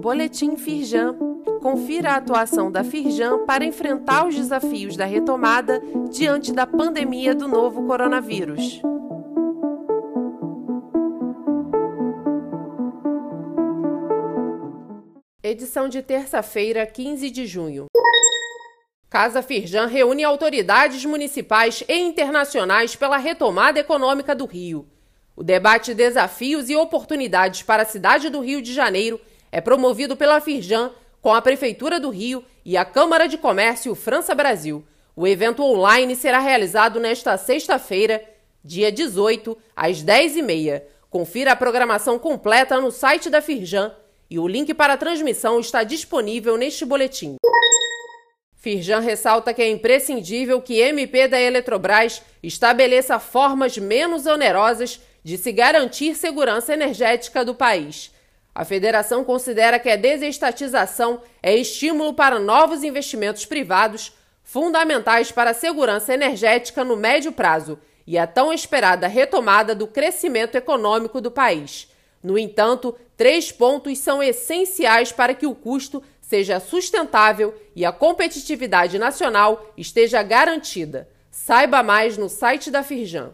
Boletim Firjan. Confira a atuação da Firjan para enfrentar os desafios da retomada diante da pandemia do novo coronavírus. Edição de terça-feira, 15 de junho. Casa Firjan reúne autoridades municipais e internacionais pela retomada econômica do Rio. O debate Desafios e Oportunidades para a cidade do Rio de Janeiro é promovido pela Firjan com a Prefeitura do Rio e a Câmara de Comércio França Brasil. O evento online será realizado nesta sexta-feira, dia 18, às 10h30. Confira a programação completa no site da Firjan e o link para a transmissão está disponível neste boletim. Firjan ressalta que é imprescindível que MP da Eletrobras estabeleça formas menos onerosas de se garantir segurança energética do país. A federação considera que a desestatização é estímulo para novos investimentos privados, fundamentais para a segurança energética no médio prazo e a tão esperada retomada do crescimento econômico do país. No entanto, três pontos são essenciais para que o custo seja sustentável e a competitividade nacional esteja garantida. Saiba mais no site da Firjan.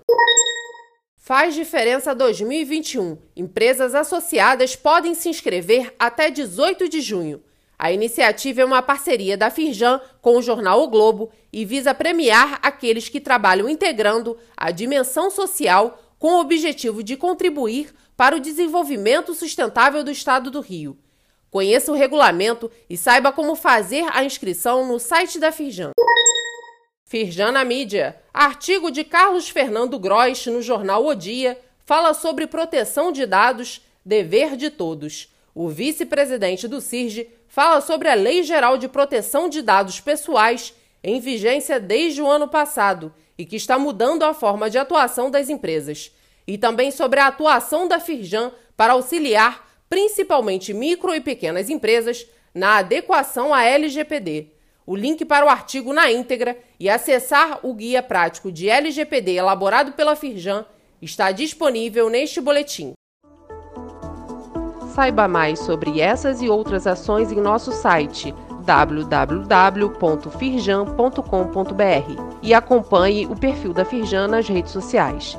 Faz Diferença 2021. Empresas associadas podem se inscrever até 18 de junho. A iniciativa é uma parceria da Firjan com o jornal O Globo e visa premiar aqueles que trabalham integrando a dimensão social com o objetivo de contribuir para o desenvolvimento sustentável do Estado do Rio. Conheça o regulamento e saiba como fazer a inscrição no site da Firjan. Firjan na mídia. Artigo de Carlos Fernando Gross no jornal O Dia fala sobre proteção de dados, dever de todos. O vice-presidente do CIRGE fala sobre a Lei Geral de Proteção de Dados Pessoais, em vigência desde o ano passado e que está mudando a forma de atuação das empresas. E também sobre a atuação da Firjan para auxiliar principalmente micro e pequenas empresas, na adequação à LGPD. O link para o artigo na íntegra e acessar o guia prático de LGPD elaborado pela Firjan está disponível neste boletim. Saiba mais sobre essas e outras ações em nosso site www.firjan.com.br e acompanhe o perfil da Firjan nas redes sociais.